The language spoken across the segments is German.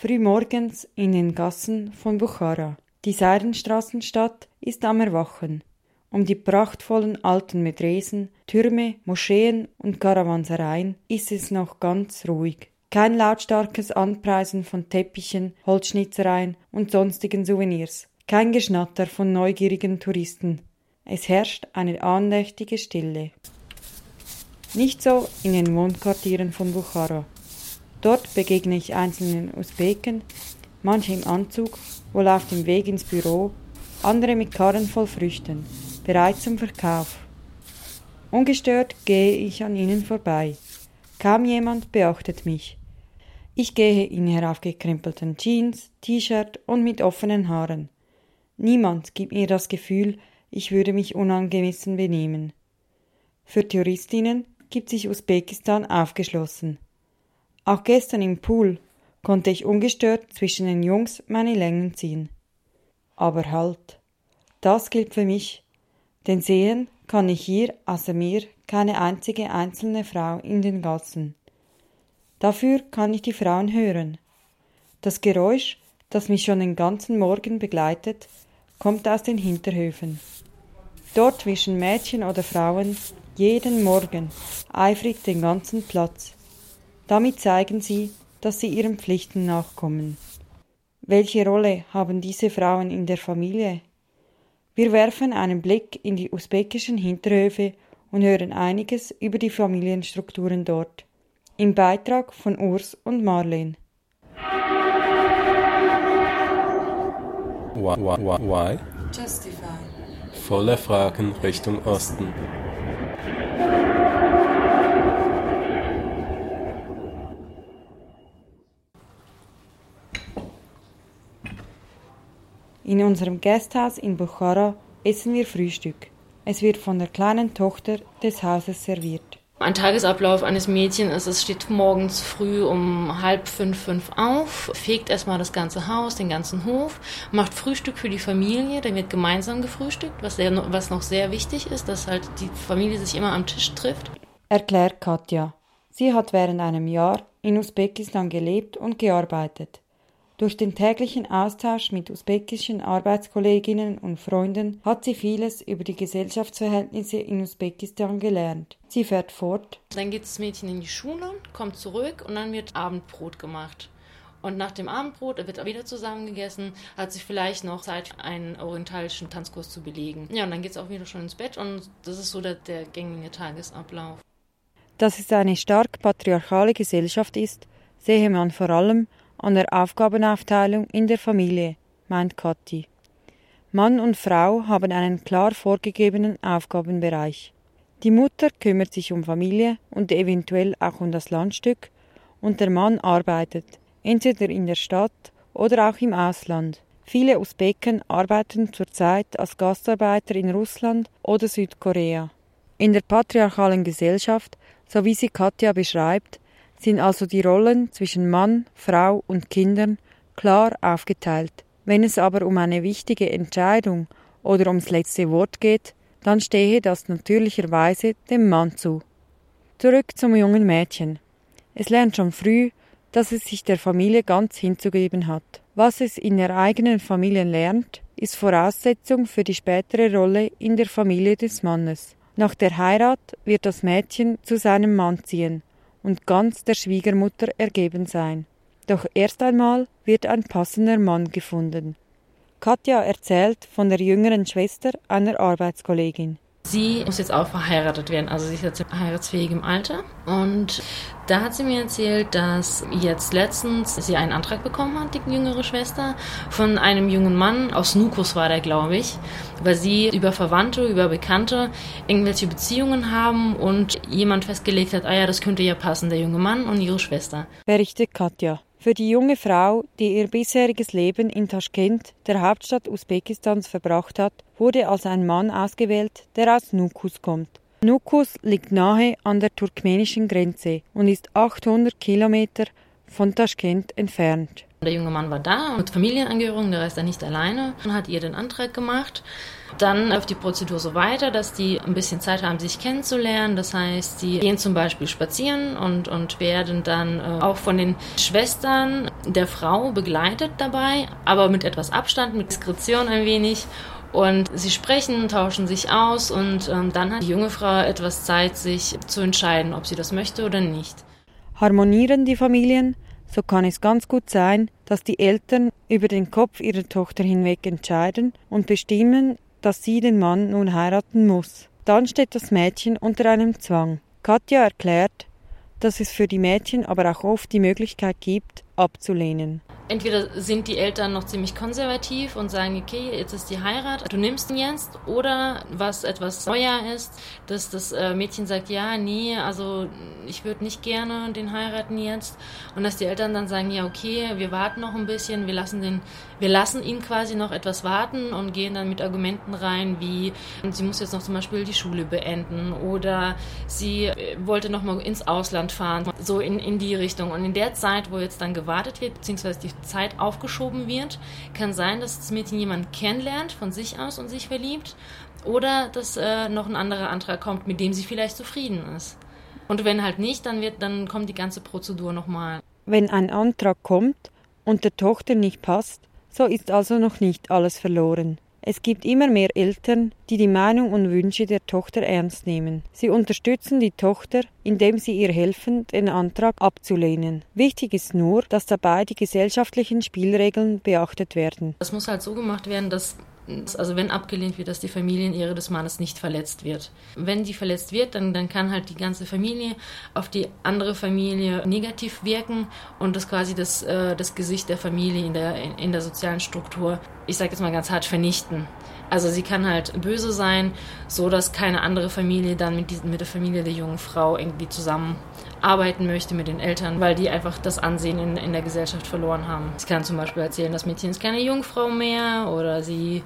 Frühmorgens in den Gassen von Buchara. Die Seidenstraßenstadt ist am Erwachen. Um die prachtvollen alten Medresen, Türme, Moscheen und Karawansereien ist es noch ganz ruhig. Kein lautstarkes Anpreisen von Teppichen, Holzschnitzereien und sonstigen Souvenirs. Kein Geschnatter von neugierigen Touristen. Es herrscht eine andächtige Stille. Nicht so in den Wohnquartieren von Bukhara. Dort begegne ich einzelnen Usbeken, manche im Anzug, wohl auf dem Weg ins Büro, andere mit Karren voll Früchten, bereit zum Verkauf. Ungestört gehe ich an ihnen vorbei. Kaum jemand beachtet mich. Ich gehe in heraufgekrempelten Jeans, T-Shirt und mit offenen Haaren. Niemand gibt mir das Gefühl, ich würde mich unangemessen benehmen. Für Touristinnen gibt sich Usbekistan aufgeschlossen. Auch gestern im Pool konnte ich ungestört zwischen den Jungs meine Längen ziehen. Aber halt, das gilt für mich, denn sehen kann ich hier außer mir keine einzige einzelne Frau in den Gassen. Dafür kann ich die Frauen hören. Das Geräusch, das mich schon den ganzen Morgen begleitet, kommt aus den Hinterhöfen. Dort wischen Mädchen oder Frauen jeden Morgen eifrig den ganzen Platz. Damit zeigen sie, dass sie ihren Pflichten nachkommen. Welche Rolle haben diese Frauen in der Familie? Wir werfen einen Blick in die usbekischen Hinterhöfe und hören einiges über die Familienstrukturen dort. Im Beitrag von Urs und Marleen. Why? Justify. Volle Fragen Richtung Osten. In unserem Gasthaus in Bukhara essen wir Frühstück. Es wird von der kleinen Tochter des Hauses serviert. Ein Tagesablauf eines Mädchens ist, es steht morgens früh um halb fünf, fünf auf, fegt erstmal das ganze Haus, den ganzen Hof, macht Frühstück für die Familie, dann wird gemeinsam gefrühstückt, was, sehr, was noch sehr wichtig ist, dass halt die Familie sich immer am Tisch trifft. Erklärt Katja. Sie hat während einem Jahr in Usbekistan gelebt und gearbeitet. Durch den täglichen Austausch mit usbekischen Arbeitskolleginnen und Freunden hat sie vieles über die Gesellschaftsverhältnisse in Usbekistan gelernt. Sie fährt fort. Dann geht das Mädchen in die Schule, kommt zurück und dann wird Abendbrot gemacht. Und nach dem Abendbrot wird wieder zusammen gegessen, hat sie vielleicht noch Zeit, einen orientalischen Tanzkurs zu belegen. Ja, und dann geht es auch wieder schon ins Bett und das ist so der, der gängige Tagesablauf. Dass es eine stark patriarchale Gesellschaft ist, sehe man vor allem an der Aufgabenaufteilung in der Familie, meint Kathi. Mann und Frau haben einen klar vorgegebenen Aufgabenbereich. Die Mutter kümmert sich um Familie und eventuell auch um das Landstück und der Mann arbeitet, entweder in der Stadt oder auch im Ausland. Viele Usbeken arbeiten zurzeit als Gastarbeiter in Russland oder Südkorea. In der patriarchalen Gesellschaft, so wie sie Katja beschreibt, sind also die Rollen zwischen Mann, Frau und Kindern klar aufgeteilt. Wenn es aber um eine wichtige Entscheidung oder ums letzte Wort geht, dann stehe das natürlicherweise dem Mann zu. Zurück zum jungen Mädchen. Es lernt schon früh, dass es sich der Familie ganz hinzugeben hat. Was es in der eigenen Familie lernt, ist Voraussetzung für die spätere Rolle in der Familie des Mannes. Nach der Heirat wird das Mädchen zu seinem Mann ziehen und ganz der Schwiegermutter ergeben sein. Doch erst einmal wird ein passender Mann gefunden. Katja erzählt von der jüngeren Schwester einer Arbeitskollegin. Sie muss jetzt auch verheiratet werden, also sie ist jetzt heiratsfähig im Alter. Und da hat sie mir erzählt, dass jetzt letztens sie einen Antrag bekommen hat, die jüngere Schwester, von einem jungen Mann, aus Nukus war der, glaube ich, weil sie über Verwandte, über Bekannte irgendwelche Beziehungen haben und jemand festgelegt hat, ah ja, das könnte ja passen, der junge Mann und ihre Schwester. Berichtet Katja. Für die junge Frau, die ihr bisheriges Leben in Taschkent, der Hauptstadt Usbekistans, verbracht hat, wurde als ein Mann ausgewählt, der aus Nukus kommt. Nukus liegt nahe an der turkmenischen Grenze und ist 800 Kilometer von Taschkent entfernt. Der junge Mann war da mit Familienangehörigen, der Rest dann nicht alleine und hat ihr den Antrag gemacht. Dann läuft die Prozedur so weiter, dass die ein bisschen Zeit haben, sich kennenzulernen. Das heißt, sie gehen zum Beispiel spazieren und, und werden dann äh, auch von den Schwestern der Frau begleitet dabei, aber mit etwas Abstand, mit Diskretion ein wenig. Und sie sprechen, tauschen sich aus und ähm, dann hat die junge Frau etwas Zeit, sich zu entscheiden, ob sie das möchte oder nicht. Harmonieren die Familien, so kann es ganz gut sein, dass die Eltern über den Kopf ihrer Tochter hinweg entscheiden und bestimmen, dass sie den Mann nun heiraten muss. Dann steht das Mädchen unter einem Zwang. Katja erklärt, dass es für die Mädchen aber auch oft die Möglichkeit gibt, abzulehnen. Entweder sind die Eltern noch ziemlich konservativ und sagen, okay, jetzt ist die Heirat, du nimmst ihn jetzt, oder was etwas neuer ist, dass das äh, Mädchen sagt, ja, nee, also ich würde nicht gerne den heiraten jetzt, und dass die Eltern dann sagen, ja, okay, wir warten noch ein bisschen, wir lassen den, wir lassen ihn quasi noch etwas warten und gehen dann mit Argumenten rein, wie sie muss jetzt noch zum Beispiel die Schule beenden oder sie äh, wollte noch mal ins Ausland fahren, so in, in die Richtung. Und in der Zeit, wo jetzt dann gewartet wird, beziehungsweise die Zeit aufgeschoben wird. Kann sein, dass das Mädchen jemanden kennenlernt von sich aus und sich verliebt oder dass äh, noch ein anderer Antrag kommt, mit dem sie vielleicht zufrieden ist. Und wenn halt nicht, dann wird, dann kommt die ganze Prozedur nochmal. Wenn ein Antrag kommt und der Tochter nicht passt, so ist also noch nicht alles verloren. Es gibt immer mehr Eltern, die die Meinung und Wünsche der Tochter ernst nehmen. Sie unterstützen die Tochter, indem sie ihr helfen, den Antrag abzulehnen. Wichtig ist nur, dass dabei die gesellschaftlichen Spielregeln beachtet werden. Es muss halt so gemacht werden, dass also wenn abgelehnt wird, dass die Familienehre des Mannes nicht verletzt wird. Wenn die verletzt wird, dann, dann kann halt die ganze Familie auf die andere Familie negativ wirken und das quasi das, äh, das Gesicht der Familie in der, in, in der sozialen Struktur, ich sage jetzt mal ganz hart, vernichten. Also sie kann halt böse sein, so dass keine andere Familie dann mit, diesen, mit der Familie der jungen Frau irgendwie zusammenarbeiten möchte mit den Eltern, weil die einfach das Ansehen in, in der Gesellschaft verloren haben. Sie kann zum Beispiel erzählen, das Mädchen ist keine Jungfrau mehr oder sie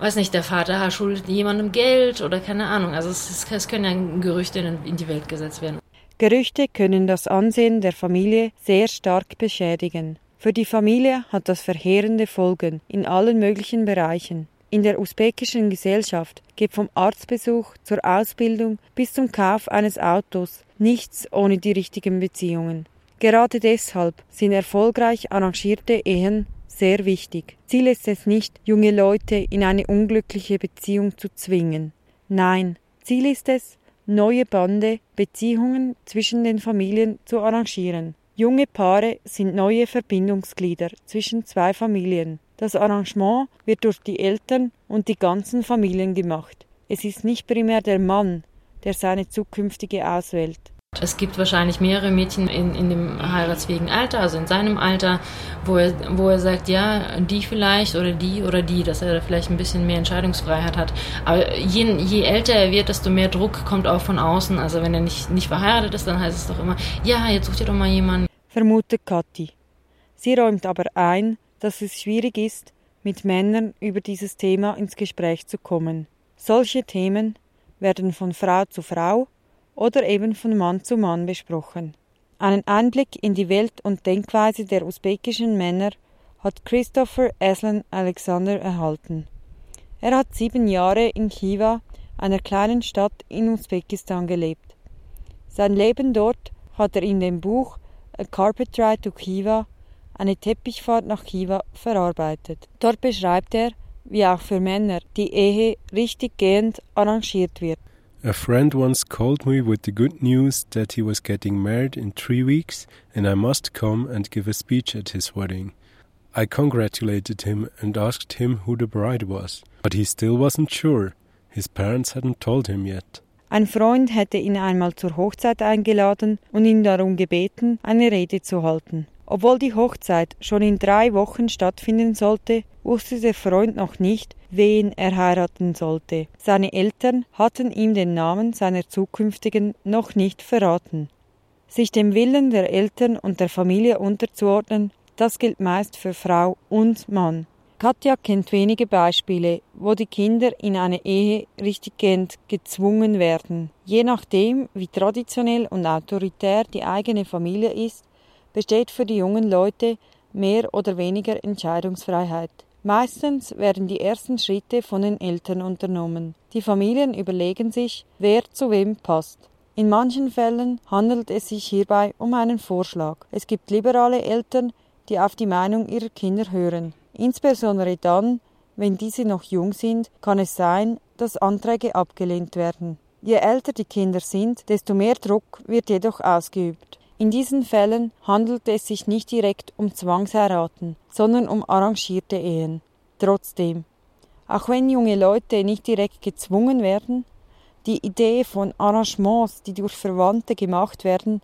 weiß nicht, der Vater schuldet jemandem Geld oder keine Ahnung. Also es, es können ja Gerüchte in die Welt gesetzt werden. Gerüchte können das Ansehen der Familie sehr stark beschädigen. Für die Familie hat das verheerende Folgen in allen möglichen Bereichen. In der usbekischen Gesellschaft geht vom Arztbesuch zur Ausbildung bis zum Kauf eines Autos nichts ohne die richtigen Beziehungen. Gerade deshalb sind erfolgreich arrangierte Ehen sehr wichtig. Ziel ist es nicht, junge Leute in eine unglückliche Beziehung zu zwingen. Nein, Ziel ist es, neue Bande, Beziehungen zwischen den Familien zu arrangieren. Junge Paare sind neue Verbindungsglieder zwischen zwei Familien. Das Arrangement wird durch die Eltern und die ganzen Familien gemacht. Es ist nicht primär der Mann, der seine zukünftige auswählt. Es gibt wahrscheinlich mehrere Mädchen in, in dem heiratsfähigen Alter, also in seinem Alter, wo er, wo er sagt, ja, die vielleicht oder die oder die, dass er vielleicht ein bisschen mehr Entscheidungsfreiheit hat. Aber je, je älter er wird, desto mehr Druck kommt auch von außen. Also wenn er nicht, nicht verheiratet ist, dann heißt es doch immer, ja, jetzt sucht ihr doch mal jemanden. Vermutet Kathi. Sie räumt aber ein, dass es schwierig ist, mit Männern über dieses Thema ins Gespräch zu kommen. Solche Themen werden von Frau zu Frau oder eben von Mann zu Mann besprochen. Einen Einblick in die Welt und Denkweise der usbekischen Männer hat Christopher Aslan Alexander erhalten. Er hat sieben Jahre in Khiva, einer kleinen Stadt in Usbekistan, gelebt. Sein Leben dort hat er in dem Buch A Carpet Ride to Khiva eine Teppichfahrt nach Kiva verarbeitet. Dort beschreibt er, wie auch für Männer die Ehe richtig gehend arrangiert wird. A friend once called me with the good news that he was getting married in three weeks and I must come and give a speech at his wedding. I congratulated him and asked him who the bride was, but he still wasn't sure. His parents hadn't told him yet. Ein Freund hätte ihn einmal zur Hochzeit eingeladen und ihn darum gebeten, eine Rede zu halten. Obwohl die Hochzeit schon in drei Wochen stattfinden sollte, wusste der Freund noch nicht, wen er heiraten sollte. Seine Eltern hatten ihm den Namen seiner zukünftigen noch nicht verraten. Sich dem Willen der Eltern und der Familie unterzuordnen, das gilt meist für Frau und Mann. Katja kennt wenige Beispiele, wo die Kinder in eine Ehe richtiggehend gezwungen werden. Je nachdem, wie traditionell und autoritär die eigene Familie ist, besteht für die jungen Leute mehr oder weniger Entscheidungsfreiheit. Meistens werden die ersten Schritte von den Eltern unternommen. Die Familien überlegen sich, wer zu wem passt. In manchen Fällen handelt es sich hierbei um einen Vorschlag. Es gibt liberale Eltern, die auf die Meinung ihrer Kinder hören. Insbesondere dann, wenn diese noch jung sind, kann es sein, dass Anträge abgelehnt werden. Je älter die Kinder sind, desto mehr Druck wird jedoch ausgeübt. In diesen Fällen handelt es sich nicht direkt um Zwangsheiraten, sondern um arrangierte Ehen. Trotzdem, auch wenn junge Leute nicht direkt gezwungen werden, die Idee von Arrangements, die durch Verwandte gemacht werden,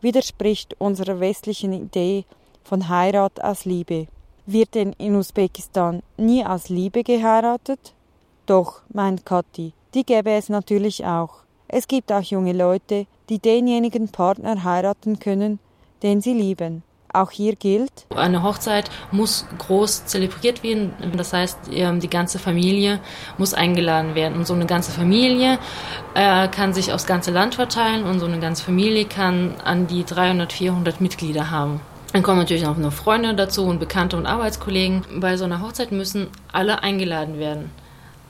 widerspricht unserer westlichen Idee von Heirat aus Liebe. Wird denn in Usbekistan nie aus Liebe geheiratet? Doch, meint Kathi, die gäbe es natürlich auch. Es gibt auch junge Leute, die denjenigen Partner heiraten können, den sie lieben. Auch hier gilt, eine Hochzeit muss groß zelebriert werden. Das heißt, ähm, die ganze Familie muss eingeladen werden. Und so eine ganze Familie äh, kann sich aufs ganze Land verteilen und so eine ganze Familie kann an die 300, 400 Mitglieder haben. Dann kommen natürlich auch noch Freunde dazu und Bekannte und Arbeitskollegen. Bei so einer Hochzeit müssen alle eingeladen werden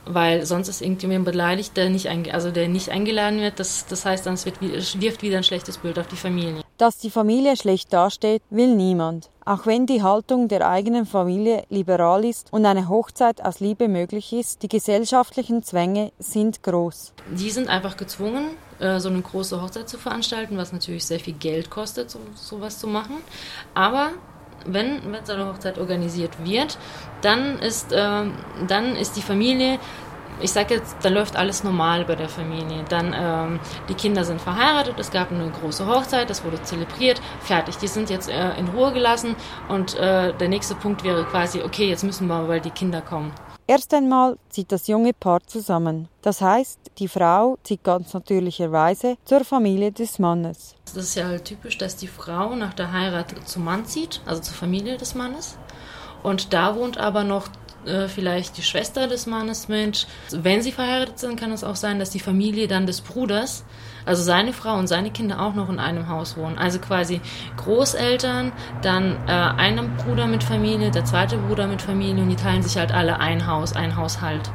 weil sonst ist irgendjemand beleidigt, der nicht, also der nicht eingeladen wird. Das, das heißt, dann es wird, wirft wieder ein schlechtes Bild auf die Familie. Dass die Familie schlecht dasteht, will niemand. Auch wenn die Haltung der eigenen Familie liberal ist und eine Hochzeit aus Liebe möglich ist, die gesellschaftlichen Zwänge sind groß. Die sind einfach gezwungen, äh, so eine große Hochzeit zu veranstalten, was natürlich sehr viel Geld kostet, so, sowas zu machen. Aber wenn, wenn so eine Hochzeit organisiert wird, dann ist, äh, dann ist die Familie ich sage jetzt, da läuft alles normal bei der Familie. Dann, ähm, die Kinder sind verheiratet, es gab eine große Hochzeit, das wurde zelebriert, fertig. Die sind jetzt äh, in Ruhe gelassen und äh, der nächste Punkt wäre quasi, okay, jetzt müssen wir, weil die Kinder kommen. Erst einmal zieht das junge Paar zusammen. Das heißt, die Frau zieht ganz natürlicherweise zur Familie des Mannes. Das ist ja halt typisch, dass die Frau nach der Heirat zum Mann zieht, also zur Familie des Mannes. Und da wohnt aber noch äh, vielleicht die Schwester des Mannes mit. Wenn sie verheiratet sind, kann es auch sein, dass die Familie dann des Bruders, also seine Frau und seine Kinder auch noch in einem Haus wohnen. Also quasi Großeltern, dann äh, einem Bruder mit Familie, der zweite Bruder mit Familie und die teilen sich halt alle ein Haus, ein Haushalt.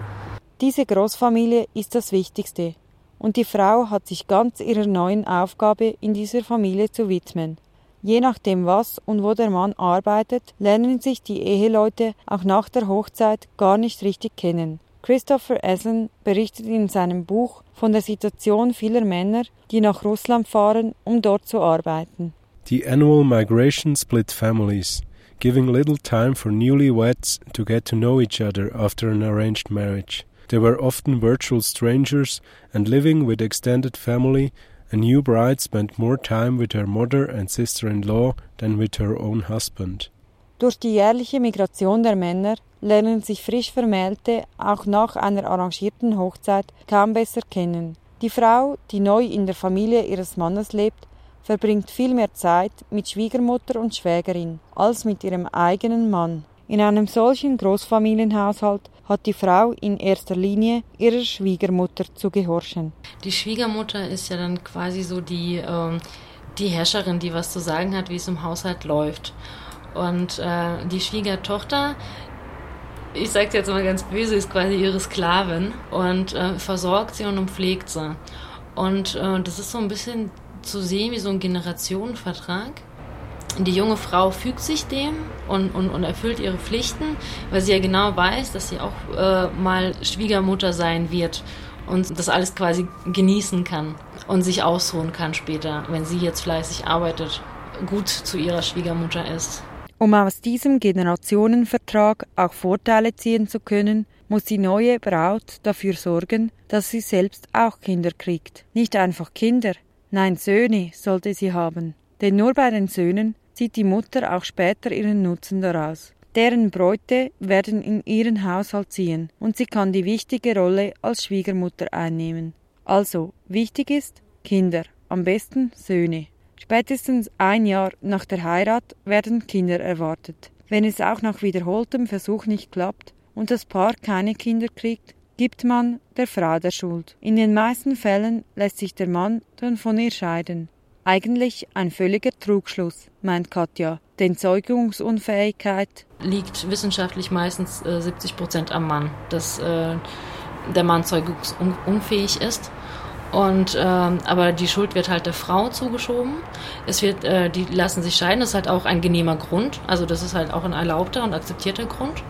Diese Großfamilie ist das Wichtigste und die Frau hat sich ganz ihrer neuen Aufgabe in dieser Familie zu widmen. Je nachdem, was und wo der Mann arbeitet, lernen sich die Eheleute auch nach der Hochzeit gar nicht richtig kennen. Christopher Essen berichtet in seinem Buch von der Situation vieler Männer, die nach Russland fahren, um dort zu arbeiten. The annual migration split families, giving little time for newlyweds to get to know each other after an arranged marriage. They were often virtual strangers and living with extended family A new bride spent more time with her mother and sister-in-law than with her own husband. Durch die jährliche Migration der Männer lernen sich frisch Vermählte auch nach einer arrangierten Hochzeit kaum besser kennen. Die Frau, die neu in der Familie ihres Mannes lebt, verbringt viel mehr Zeit mit Schwiegermutter und Schwägerin als mit ihrem eigenen Mann. In einem solchen Großfamilienhaushalt hat die Frau in erster Linie ihrer Schwiegermutter zu gehorchen. Die Schwiegermutter ist ja dann quasi so die, ähm, die Herrscherin, die was zu sagen hat, wie es im Haushalt läuft. Und äh, die Schwiegertochter, ich sage jetzt mal ganz böse, ist quasi ihre Sklavin und äh, versorgt sie und umpflegt sie. Und äh, das ist so ein bisschen zu sehen wie so ein Generationenvertrag die junge Frau fügt sich dem und, und, und erfüllt ihre Pflichten, weil sie ja genau weiß, dass sie auch äh, mal Schwiegermutter sein wird und das alles quasi genießen kann und sich ausruhen kann später, wenn sie jetzt fleißig arbeitet, gut zu ihrer Schwiegermutter ist. Um aus diesem Generationenvertrag auch Vorteile ziehen zu können, muss die neue Braut dafür sorgen, dass sie selbst auch Kinder kriegt. Nicht einfach Kinder, nein Söhne sollte sie haben. Denn nur bei den Söhnen zieht die Mutter auch später ihren Nutzen daraus. Deren Bräute werden in ihren Haushalt ziehen und sie kann die wichtige Rolle als Schwiegermutter einnehmen. Also, wichtig ist Kinder, am besten Söhne. Spätestens ein Jahr nach der Heirat werden Kinder erwartet. Wenn es auch nach wiederholtem Versuch nicht klappt und das Paar keine Kinder kriegt, gibt man der Frau der Schuld. In den meisten Fällen lässt sich der Mann dann von ihr scheiden. Eigentlich ein völliger Trugschluss, meint Katja, denn Zeugungsunfähigkeit liegt wissenschaftlich meistens äh, 70 Prozent am Mann, dass äh, der Mann zeugungsunfähig ist. Und ähm, aber die Schuld wird halt der Frau zugeschoben. Es wird, äh, die lassen sich scheiden. Das ist halt auch ein genehmer Grund. Also das ist halt auch ein erlaubter und akzeptierter Grund.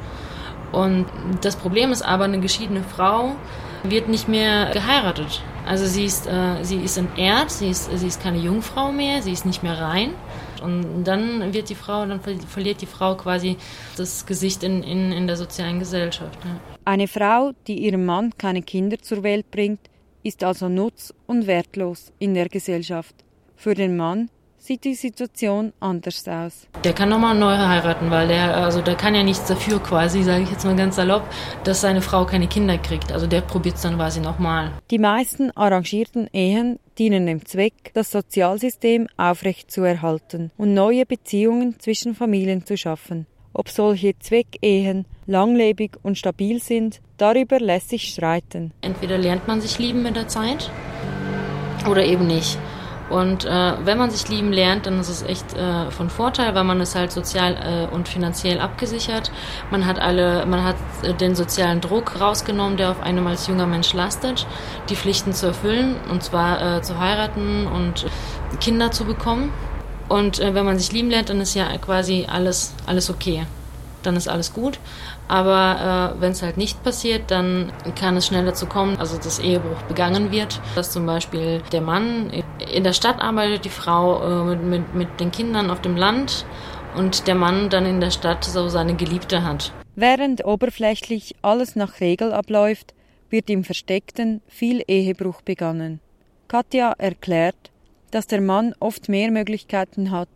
Und das Problem ist aber, eine geschiedene Frau wird nicht mehr geheiratet. Also sie ist, äh, sie ist entehrt, sie ist, sie ist keine Jungfrau mehr, sie ist nicht mehr rein. Und dann wird die Frau, dann verliert die Frau quasi das Gesicht in, in, in der sozialen Gesellschaft. Ja. Eine Frau, die ihrem Mann keine Kinder zur Welt bringt, ist also nutz- und wertlos in der Gesellschaft. Für den Mann sieht die Situation anders aus. Der kann nochmal neu heiraten, weil der, also der kann ja nichts dafür quasi, sage ich jetzt mal ganz salopp, dass seine Frau keine Kinder kriegt. Also der probiert es dann quasi nochmal. Die meisten arrangierten Ehen dienen dem Zweck, das Sozialsystem aufrechtzuerhalten und neue Beziehungen zwischen Familien zu schaffen. Ob solche Zweckehen langlebig und stabil sind, darüber lässt sich streiten. Entweder lernt man sich lieben mit der Zeit oder eben nicht. Und äh, wenn man sich lieben lernt, dann ist es echt äh, von Vorteil, weil man ist halt sozial äh, und finanziell abgesichert. Man hat alle, man hat äh, den sozialen Druck rausgenommen, der auf einem als junger Mensch lastet, die Pflichten zu erfüllen und zwar äh, zu heiraten und Kinder zu bekommen. Und äh, wenn man sich lieben lernt, dann ist ja quasi alles alles okay dann ist alles gut. Aber äh, wenn es halt nicht passiert, dann kann es schnell dazu kommen, also dass Ehebruch begangen wird, dass zum Beispiel der Mann in der Stadt arbeitet, die Frau äh, mit, mit, mit den Kindern auf dem Land und der Mann dann in der Stadt so seine Geliebte hat. Während oberflächlich alles nach Regel abläuft, wird im Versteckten viel Ehebruch begangen. Katja erklärt, dass der Mann oft mehr Möglichkeiten hat,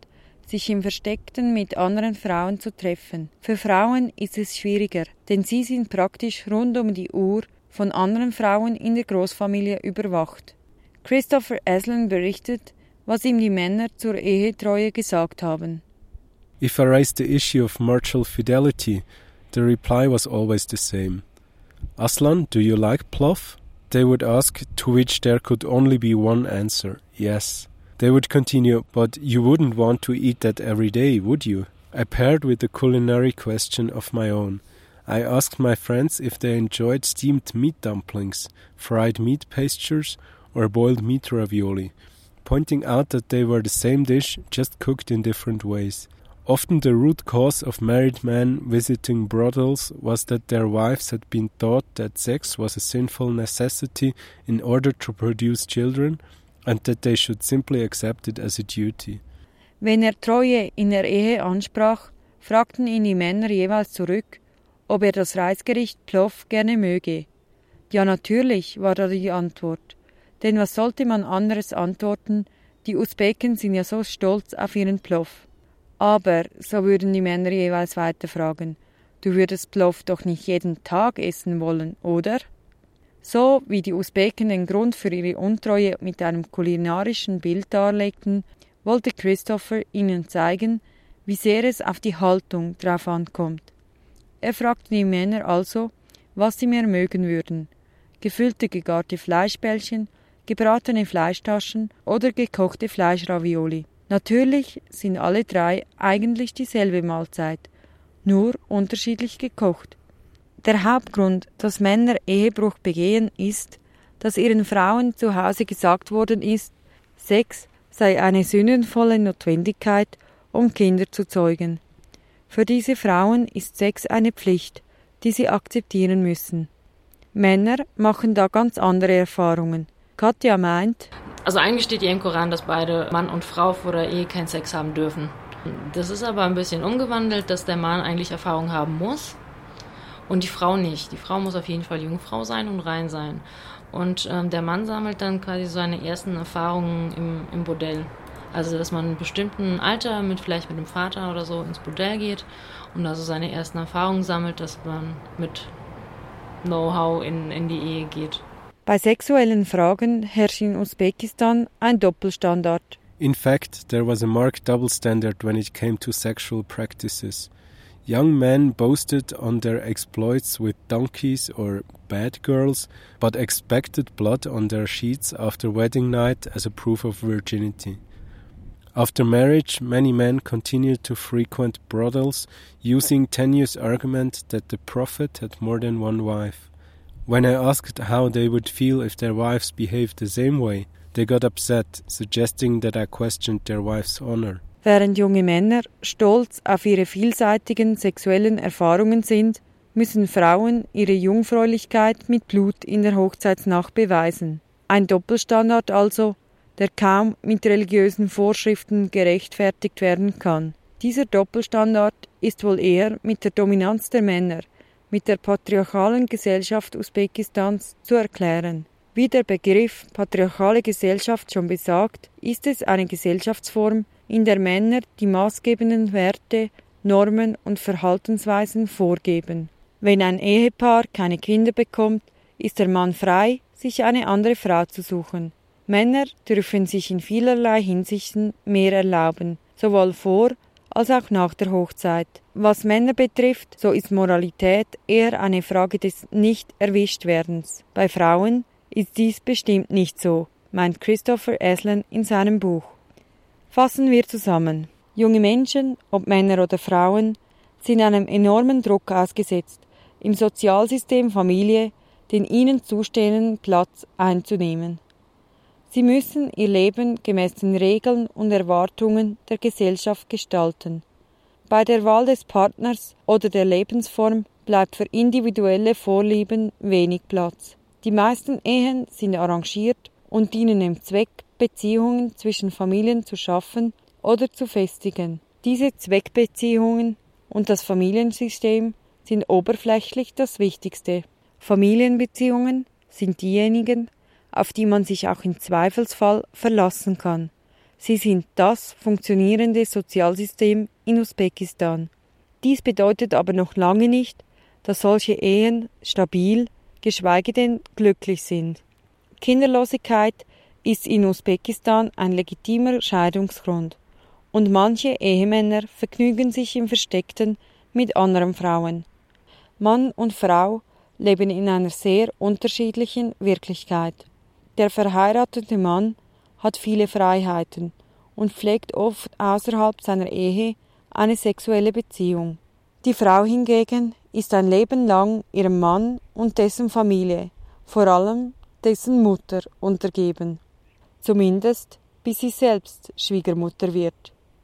sich im Versteckten mit anderen Frauen zu treffen. Für Frauen ist es schwieriger, denn sie sind praktisch rund um die Uhr von anderen Frauen in der Großfamilie überwacht. Christopher Aslan berichtet, was ihm die Männer zur Ehetreue gesagt haben. If I raised the issue of marital fidelity, the reply was always the same. Aslan, do you like plov? They would ask, to which there could only be one answer yes. They would continue, but you wouldn't want to eat that every day, would you? I paired with a culinary question of my own. I asked my friends if they enjoyed steamed meat dumplings, fried meat pastures, or boiled meat ravioli, pointing out that they were the same dish, just cooked in different ways. Often the root cause of married men visiting brothels was that their wives had been taught that sex was a sinful necessity in order to produce children, and that they should simply accept it as a duty. Wenn er Treue in der Ehe ansprach, fragten ihn die Männer jeweils zurück, ob er das Reisgericht Plov gerne möge. Ja, natürlich, war da die Antwort. Denn was sollte man anderes antworten? Die Usbeken sind ja so stolz auf ihren Plov. Aber, so würden die Männer jeweils weiter fragen, du würdest Plov doch nicht jeden Tag essen wollen, oder? So wie die Usbeken den Grund für ihre Untreue mit einem kulinarischen Bild darlegten, wollte Christopher ihnen zeigen, wie sehr es auf die Haltung drauf ankommt. Er fragte die Männer also, was sie mehr mögen würden: gefüllte gegarte Fleischbällchen, gebratene Fleischtaschen oder gekochte Fleischravioli. Natürlich sind alle drei eigentlich dieselbe Mahlzeit, nur unterschiedlich gekocht. Der Hauptgrund, dass Männer Ehebruch begehen, ist, dass ihren Frauen zu Hause gesagt worden ist, Sex sei eine sündenvolle Notwendigkeit, um Kinder zu zeugen. Für diese Frauen ist Sex eine Pflicht, die sie akzeptieren müssen. Männer machen da ganz andere Erfahrungen. Katja meint, also eigentlich steht ja im Koran, dass beide Mann und Frau vor der Ehe keinen Sex haben dürfen. Das ist aber ein bisschen umgewandelt, dass der Mann eigentlich Erfahrung haben muss und die Frau nicht. Die Frau muss auf jeden Fall Jungfrau sein und rein sein. Und ähm, der Mann sammelt dann quasi seine ersten Erfahrungen im, im Bordell. Also, dass man in einem bestimmten Alter mit vielleicht mit dem Vater oder so ins Bordell geht und also seine ersten Erfahrungen sammelt, dass man mit Know-how in, in die Ehe geht. Bei sexuellen Fragen herrscht in Usbekistan ein Doppelstandard. In fact, there was a marked double standard when it came to sexual practices. Young men boasted on their exploits with donkeys or bad girls, but expected blood on their sheets after wedding night as a proof of virginity. After marriage, many men continued to frequent brothels, using tenuous argument that the Prophet had more than one wife. When I asked how they would feel if their wives behaved the same way, they got upset, suggesting that I questioned their wife's honor. Während junge Männer stolz auf ihre vielseitigen sexuellen Erfahrungen sind, müssen Frauen ihre Jungfräulichkeit mit Blut in der Hochzeitsnacht beweisen. Ein Doppelstandard also, der kaum mit religiösen Vorschriften gerechtfertigt werden kann. Dieser Doppelstandard ist wohl eher mit der Dominanz der Männer, mit der patriarchalen Gesellschaft Usbekistans zu erklären. Wie der Begriff patriarchale Gesellschaft schon besagt, ist es eine Gesellschaftsform, in der Männer die maßgebenden Werte, Normen und Verhaltensweisen vorgeben. Wenn ein Ehepaar keine Kinder bekommt, ist der Mann frei, sich eine andere Frau zu suchen. Männer dürfen sich in vielerlei Hinsichten mehr erlauben, sowohl vor als auch nach der Hochzeit. Was Männer betrifft, so ist Moralität eher eine Frage des Nicht-Erwischtwerdens. Bei Frauen ist dies bestimmt nicht so, meint Christopher Aslan in seinem Buch. Fassen wir zusammen. Junge Menschen, ob Männer oder Frauen, sind einem enormen Druck ausgesetzt, im Sozialsystem Familie den ihnen zustehenden Platz einzunehmen. Sie müssen ihr Leben gemäß den Regeln und Erwartungen der Gesellschaft gestalten. Bei der Wahl des Partners oder der Lebensform bleibt für individuelle Vorlieben wenig Platz. Die meisten Ehen sind arrangiert und dienen dem Zweck, Beziehungen zwischen Familien zu schaffen oder zu festigen. Diese Zweckbeziehungen und das Familiensystem sind oberflächlich das Wichtigste. Familienbeziehungen sind diejenigen, auf die man sich auch im Zweifelsfall verlassen kann. Sie sind das funktionierende Sozialsystem in Usbekistan. Dies bedeutet aber noch lange nicht, dass solche Ehen stabil, geschweige denn glücklich sind. Kinderlosigkeit ist in Usbekistan ein legitimer Scheidungsgrund, und manche Ehemänner vergnügen sich im Versteckten mit anderen Frauen. Mann und Frau leben in einer sehr unterschiedlichen Wirklichkeit. Der verheiratete Mann hat viele Freiheiten und pflegt oft außerhalb seiner Ehe eine sexuelle Beziehung. Die Frau hingegen ist ein Leben lang ihrem Mann und dessen Familie, vor allem dessen Mutter, untergeben, zumindest bis sie selbst Schwiegermutter wird.